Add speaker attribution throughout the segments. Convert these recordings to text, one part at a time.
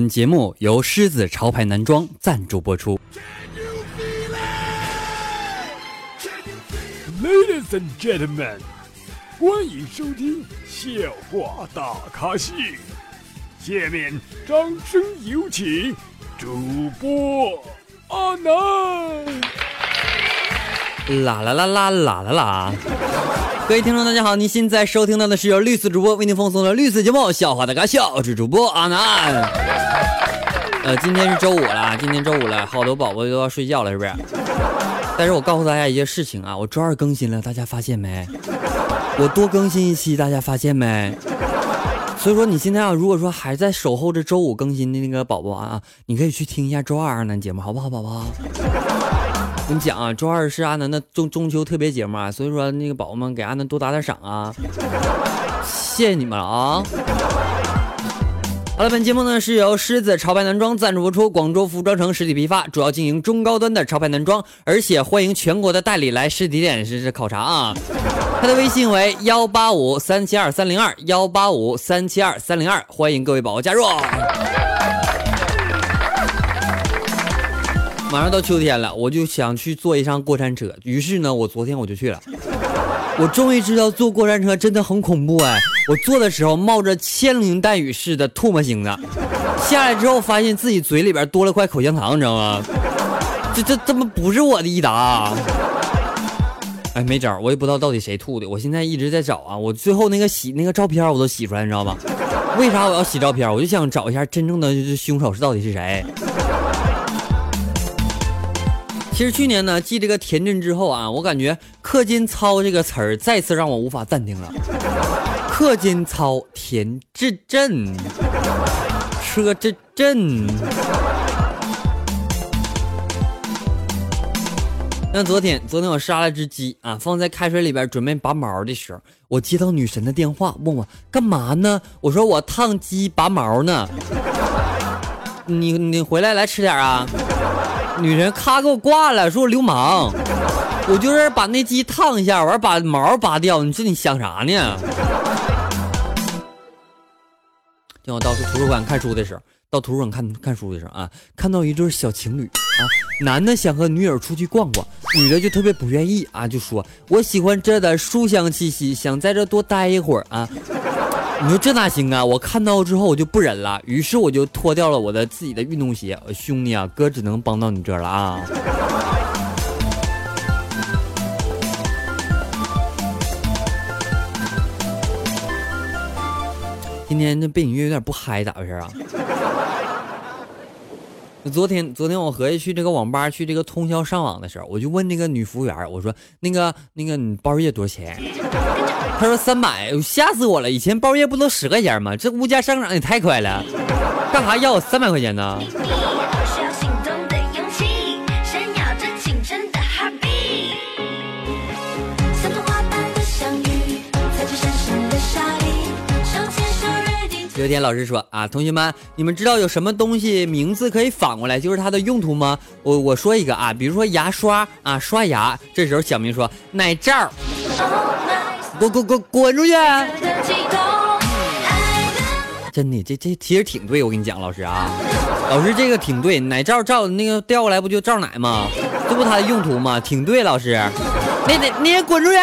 Speaker 1: 本节目由狮子潮牌男装赞助播出。
Speaker 2: Ladies and gentlemen，欢迎收听笑话大咖秀。下面掌声有请主播阿南。
Speaker 1: 啦啦啦啦啦啦啦！各位听众，大家好，您现在收听到的是由绿色主播为您奉送的绿色节目《笑话大咖秀》，我是主播阿南。呃，今天是周五了，今天周五了，好多宝宝都要睡觉了，是不是？但是我告诉大家一件事情啊，我周二更新了，大家发现没？我多更新一期，大家发现没？所以说你现在啊，如果说还在守候着周五更新的那个宝宝啊，你可以去听一下周二阿南节目，好不好，宝宝？我跟你讲啊，周二是阿南的中中秋特别节目啊，所以说那个宝宝们给阿南多打点赏啊，谢谢你们了啊！好了，本节目呢是由狮子潮牌男装赞助播出，广州服装城实体批发，主要经营中高端的潮牌男装，而且欢迎全国的代理来实体店实施考察啊。他的微信为幺八五三七二三零二幺八五三七二三零二，欢迎各位宝宝加入。马上到秋天了，我就想去坐一趟过山车。于是呢，我昨天我就去了。我终于知道坐过山车真的很恐怖哎！我坐的时候冒着千林弹雨似的唾沫星子，下来之后发现自己嘴里边多了块口香糖，你知道吗？这这他妈不是我的益达！哎，没招，我也不知道到底谁吐的。我现在一直在找啊，我最后那个洗那个照片我都洗出来，你知道吗？为啥我要洗照片？我就想找一下真正的凶手是到底是谁。其实去年呢，继这个田震之后啊，我感觉“氪金操”这个词儿再次让我无法暂停了。课间操，田震震，车震震。那昨天，昨天我杀了只鸡啊，放在开水里边准备拔毛的时候，我接到女神的电话，问我干嘛呢？我说我烫鸡拔毛呢。你你回来来吃点啊。女神咔给我挂了，说我流氓，我就是把那鸡烫一下，完把毛拔掉，你说你想啥呢？我到图书馆看书的时候，到图书馆看看书的时候啊，看到一对小情侣啊，男的想和女友出去逛逛，女的就特别不愿意啊，就说我喜欢这的书香气息，想在这多待一会儿啊。你说这哪行啊！我看到之后我就不忍了，于是我就脱掉了我的自己的运动鞋。兄弟啊，哥只能帮到你这了啊！今天这背景音乐有点不嗨，咋回事啊？昨天昨天我合计去这个网吧去这个通宵上网的时候，我就问那个女服务员，我说那个那个你包夜多少钱？她说三百，吓死我了！以前包夜不都十块钱吗？这物价上涨也太快了，干啥要我三百块钱呢？有天老师说啊，同学们，你们知道有什么东西名字可以反过来，就是它的用途吗？我我说一个啊，比如说牙刷啊，刷牙。这时候小明说奶罩，滚滚滚滚出去！真的，这这其实挺对，我跟你讲，老师啊，老师这个挺对，奶罩罩那个调过来不就罩奶吗？这不它的用途吗？挺对，老师，那你你也滚出去！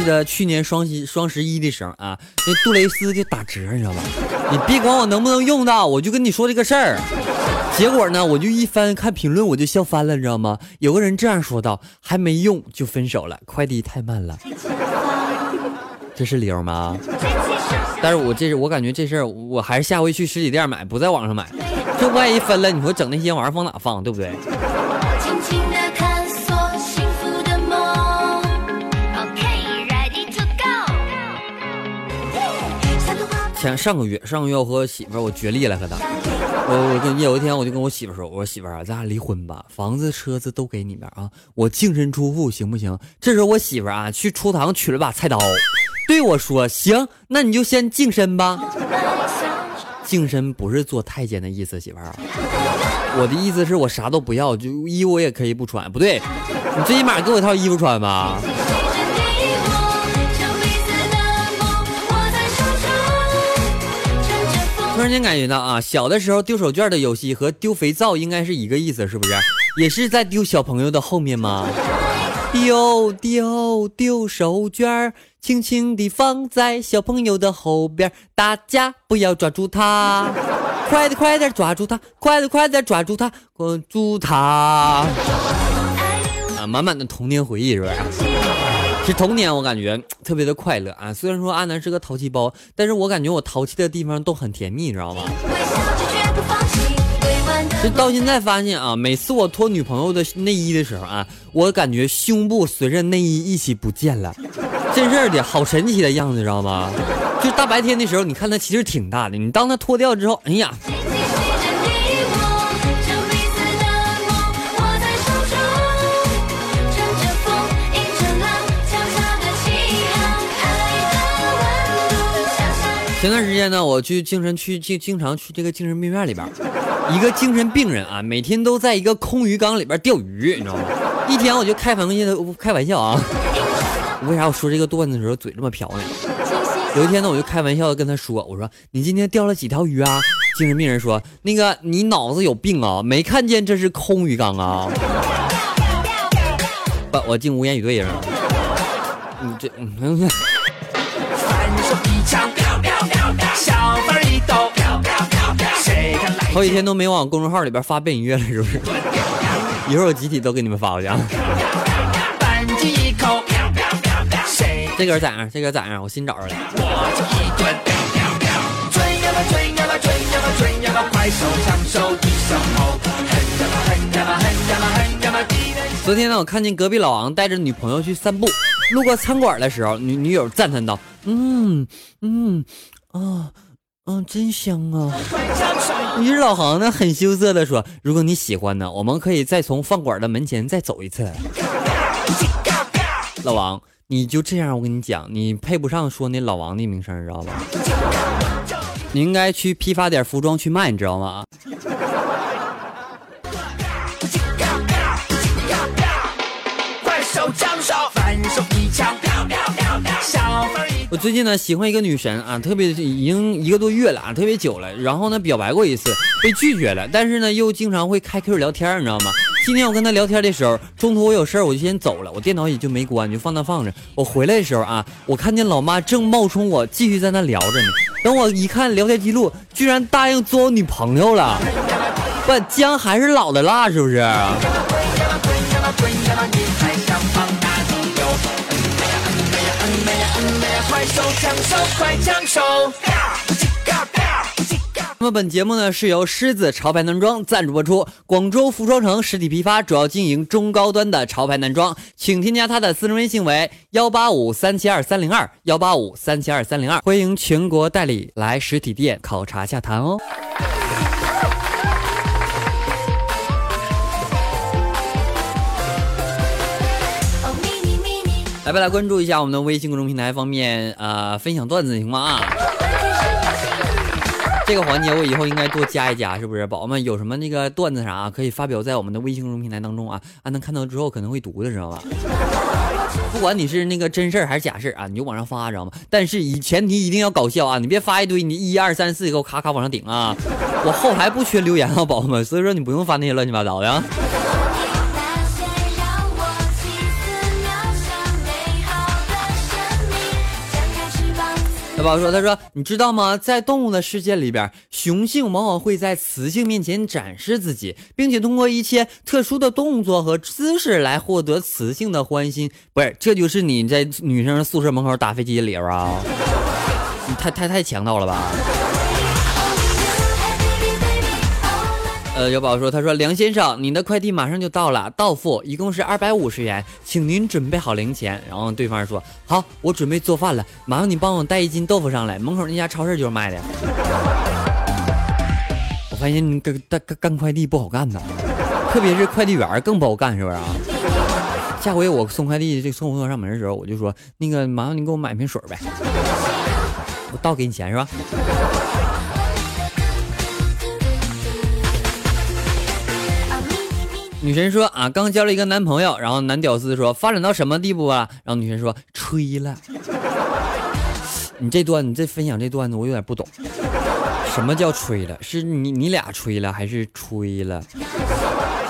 Speaker 1: 记得去年双十双十一的时候啊，那杜蕾斯就打折，你知道吧？你别管我能不能用到，我就跟你说这个事儿。结果呢，我就一翻看评论，我就笑翻了，你知道吗？有个人这样说道：“还没用就分手了，快递太慢了。”这是理由吗？但是我这是我感觉这事儿，我还是下回去实体店买，不在网上买。这万一分了，你说整那些玩意儿放哪放，对不对？前上个月，上个月我和我媳妇儿我决裂了，和她。我我跟你有一天我就跟我媳妇说，我说媳妇儿啊，咱俩离婚吧，房子车子都给你边啊，我净身出户行不行？这时候我媳妇儿啊去厨房取了把菜刀，对我说，行，那你就先净身吧。净身不是做太监的意思，媳妇儿。我的意思是我啥都不要，就衣服我也可以不穿。不对，你最起码给我一套衣服穿吧。突然间感觉到啊，小的时候丢手绢的游戏和丢肥皂应该是一个意思，是不是？也是在丢小朋友的后面吗？丢丢丢手绢，轻轻地放在小朋友的后边，大家不要抓住它，快点快点抓住它，快点快点抓住它，关住它。啊，满满的童年回忆，是不是？是童年，我感觉特别的快乐啊！虽然说阿南是个淘气包，但是我感觉我淘气的地方都很甜蜜，你知道吗？就到现在发现啊，每次我脱女朋友的内衣的时候啊，我感觉胸部随着内衣一起不见了，真事的好神奇的样子，知道吗？就大白天的时候，你看它其实挺大的，你当它脱掉之后，哎呀！前段时间呢，我去精神去，经经常去这个精神病院里边，一个精神病人啊，每天都在一个空鱼缸里边钓鱼，你知道吗？一天我就开玩笑，开玩笑啊。为啥我说这个段子的时候嘴这么瓢呢？有一天呢，我就开玩笑的跟他说，我说你今天钓了几条鱼啊？精神病人说，那个你脑子有病啊，没看见这是空鱼缸啊？不，我进无言以对了。你这，嗯。好几天都没往公众号里边发背景音乐了，是不是？一会儿我集体都给你们发过去啊。这歌咋样？这歌咋样？我新找着了。昨天呢，我看见隔壁老王带着女朋友去散步，路过餐馆的时候，女女友赞叹道：“嗯嗯啊。”嗯，真香啊！于是老航呢，很羞涩的说：“如果你喜欢呢，我们可以再从饭馆的门前再走一次。”老王，你就这样，我跟你讲，你配不上说那老王的名声，知道吧？你应该去批发点服装去卖，你知道吗？快手将手，反手最近呢喜欢一个女神啊，特别已经一个多月了啊，特别久了。然后呢表白过一次，被拒绝了。但是呢又经常会开 Q 聊天，你知道吗？今天我跟她聊天的时候，中途我有事儿，我就先走了，我电脑也就没关，就放那放着。我回来的时候啊，我看见老妈正冒充我继续在那聊着呢。等我一看聊天记录，居然答应做我女朋友了。不，姜还是老的辣，是不是？那么本节目呢是由狮子潮牌男装赞助播出，广州服装城实体批发，主要经营中高端的潮牌男装，请添加他的私人微信为幺八五三七二三零二幺八五三七二三零二，欢迎全国代理来实体店考察洽谈哦。来，来关注一下我们的微信公众平台方面，呃，分享段子行吗？啊，这个环节我以后应该多加一加，是不是？宝宝们有什么那个段子啥，可以发表在我们的微信公众平台当中啊，啊能看到之后可能会读的，知道吧？不管你是那个真事儿还是假事儿啊，你就往上发，知道吗？但是以前提一定要搞笑啊，你别发一堆，你一二三四给我咔咔往上顶啊！我后台不缺留言啊，宝宝们，所以说你不用发那些乱七八糟的。啊小宝说：“他说，你知道吗？在动物的世界里边，雄性往往会在雌性面前展示自己，并且通过一些特殊的动作和姿势来获得雌性的欢心。不是，这就是你在女生宿舍门口打飞机的理由啊？你太太太强盗了吧？”呃，小宝说：“他说，梁先生，您的快递马上就到了，到付，一共是二百五十元，请您准备好零钱。”然后对方说：“好，我准备做饭了，麻烦你帮我带一斤豆腐上来，门口那家超市就是卖的。”我发现干干干快递不好干呐，特别是快递员更不好干，是不是啊？下回我送快递，这送货上门的时候，我就说：“那个，麻烦你给我买瓶水呗，我倒给你钱是吧？”女神说啊，刚交了一个男朋友，然后男屌丝说发展到什么地步啊？然后女神说吹了。你这段你这分享这段子我有点不懂。什么叫吹了？是你你俩吹了，还是吹了？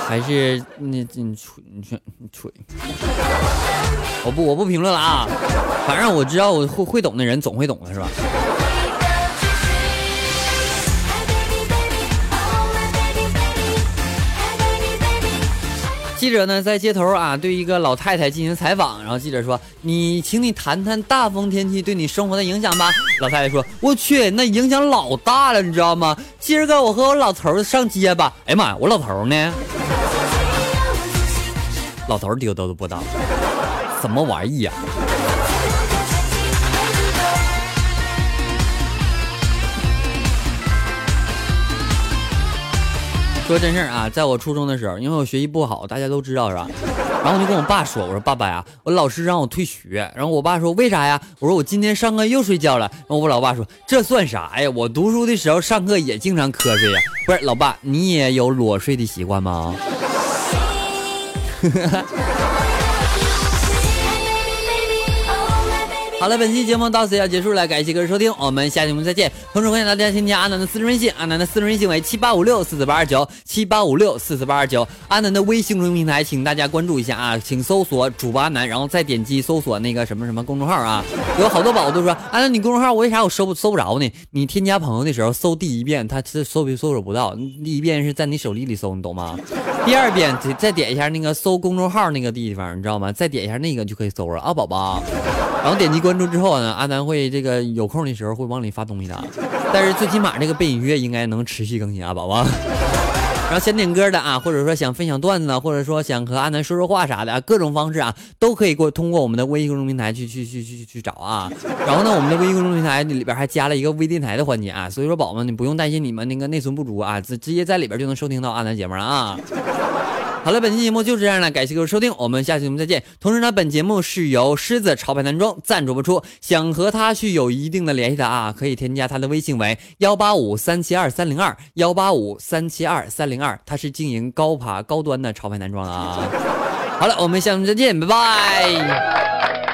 Speaker 1: 还是那你吹你吹你吹？我不我不评论了啊，反正我知道我会会懂的人总会懂的是吧？记者呢在街头啊对一个老太太进行采访，然后记者说：“你，请你谈谈大风天气对你生活的影响吧。”老太太说：“我去，那影响老大了，你知道吗？今儿个我和我老头上街吧。哎呀妈呀，我老头呢？老头丢都都不知道，什么玩意呀？”说真事儿啊，在我初中的时候，因为我学习不好，大家都知道是吧？然后我就跟我爸说：“我说爸爸呀，我老师让我退学。”然后我爸说：“为啥呀？”我说：“我今天上课又睡觉了。”然后我老爸说：“这算啥呀？我读书的时候上课也经常瞌睡呀。”不是，老爸，你也有裸睡的习惯吗？好了，本期节目到此要结束了，感谢各位收听，我们下期节目再见。同时欢迎大家添加阿南的私人微信，阿南的私人微信为七八五六四四八二九七八五六四四八二九。阿南的微信公众平台，请大家关注一下啊，请搜索主播阿南，然后再点击搜索那个什么什么公众号啊。有好多宝宝都说，阿南你公众号为啥我搜不搜不着呢？你添加朋友的时候搜第一遍，他搜不搜索不到，第一遍是在你手机里搜，你懂吗？第二遍再点一下那个搜公众号那个地方，你知道吗？再点一下那个就可以搜了啊，宝宝。然后点击关。注之后呢，阿南会这个有空的时候会往里发东西的，但是最起码这个背景音乐应该能持续更新啊，宝宝。然后想点歌的啊，或者说想分享段子，或者说想和阿南说说话啥的啊，各种方式啊，都可以过通过我们的微信公众平台去去去去去找啊。然后呢，我们的微信公众平台里边还加了一个微电台的环节啊，所以说宝宝们你不用担心你们那个内存不足啊，直直接在里边就能收听到阿南节目了啊。好了，本期节目就是这样了，感谢各位收听，我们下期节目再见。同时呢，本节目是由狮子潮牌男装赞助播出，想和他去有一定的联系的啊，可以添加他的微信为幺八五三七二三零二幺八五三七二三零二，他是经营高爬高端的潮牌男装啊。好了，我们下次再见，拜拜。